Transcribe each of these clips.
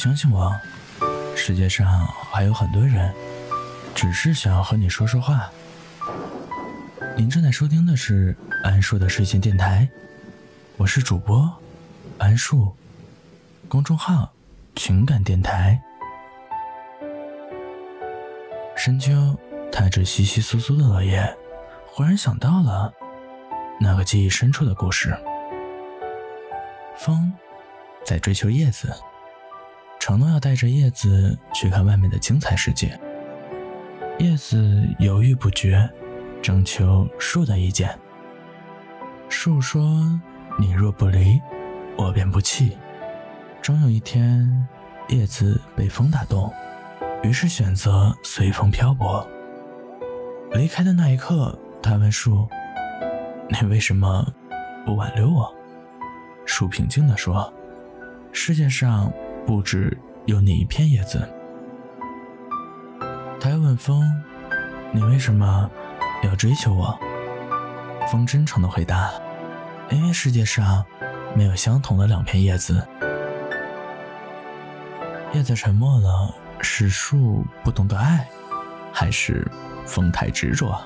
相信我，世界上还有很多人，只是想要和你说说话。您正在收听的是安树的睡前电台，我是主播安树，公众号情感电台。深秋，踏着稀稀疏疏的落叶，忽然想到了那个记忆深处的故事。风在追求叶子，承诺要带着叶子去看外面的精彩世界。叶子犹豫不决，征求树的意见。树说：“你若不离，我便不弃。”终有一天，叶子被风打动。于是选择随风漂泊。离开的那一刻，他问树：“你为什么不挽留我？”树平静地说：“世界上不止有你一片叶子。”他又问风：“你为什么要追求我？”风真诚的回答：“因为世界上没有相同的两片叶子。”叶子沉默了。是树不懂得爱，还是风太执着？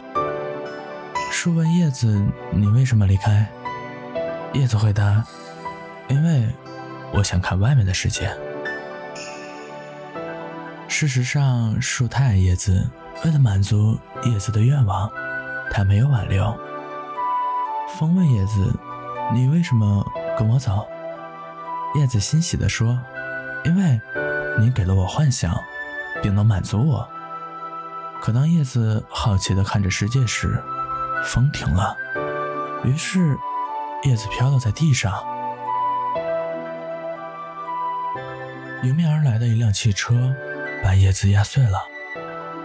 树问叶子：“你为什么离开？”叶子回答：“因为我想看外面的世界。”事实上，树太爱叶子，为了满足叶子的愿望，他没有挽留。风问叶子：“你为什么跟我走？”叶子欣喜地说：“因为。”你给了我幻想，并能满足我。可当叶子好奇地看着世界时，风停了，于是叶子飘落在地上。迎面而来的一辆汽车把叶子压碎了，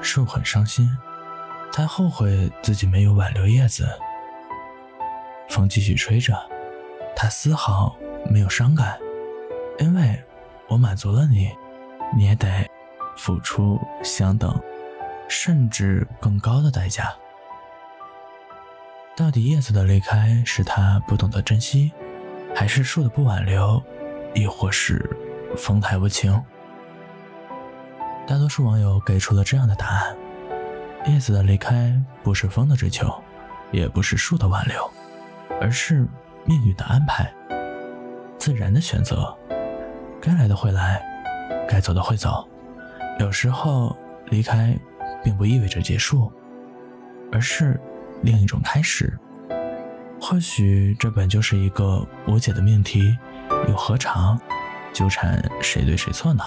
树很伤心，他后悔自己没有挽留叶子。风继续吹着，他丝毫没有伤感，因为我满足了你。你也得付出相等，甚至更高的代价。到底叶子的离开是他不懂得珍惜，还是树的不挽留，亦或是风太无情？大多数网友给出了这样的答案：叶子的离开不是风的追求，也不是树的挽留，而是命运的安排，自然的选择，该来的会来。该走的会走，有时候离开，并不意味着结束，而是另一种开始。或许这本就是一个无解的命题，又何尝纠缠谁对谁错呢？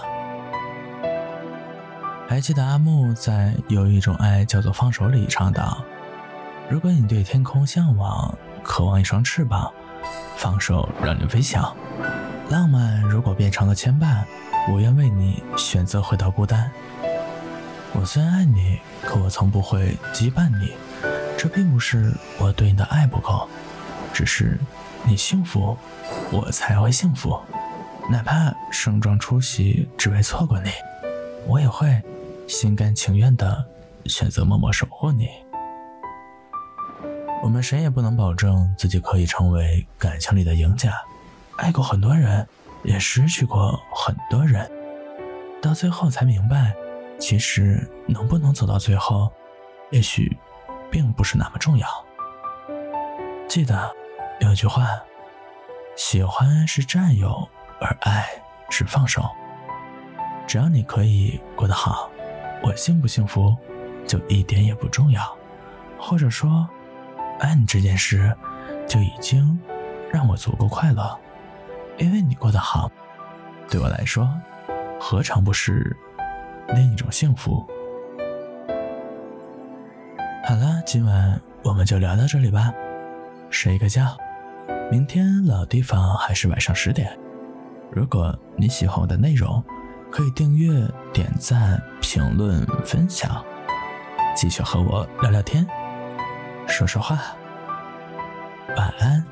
还记得阿木在《有一种爱叫做放手》里唱道：“如果你对天空向往，渴望一双翅膀，放手让你飞翔。浪漫如果变成了牵绊。”我愿为你选择回到孤单。我虽然爱你，可我从不会羁绊你。这并不是我对你的爱不够，只是你幸福，我才会幸福。哪怕盛装出席只为错过你，我也会心甘情愿的选择默默守护你。我们谁也不能保证自己可以成为感情里的赢家。爱过很多人。也失去过很多人，到最后才明白，其实能不能走到最后，也许并不是那么重要。记得有句话：喜欢是占有，而爱是放手。只要你可以过得好，我幸不幸福就一点也不重要。或者说，爱你这件事就已经让我足够快乐。因为你过得好，对我来说，何尝不是另一种幸福？好了，今晚我们就聊到这里吧，睡一个觉，明天老地方还是晚上十点。如果你喜欢我的内容，可以订阅、点赞、评论、分享，继续和我聊聊天，说说话。晚安。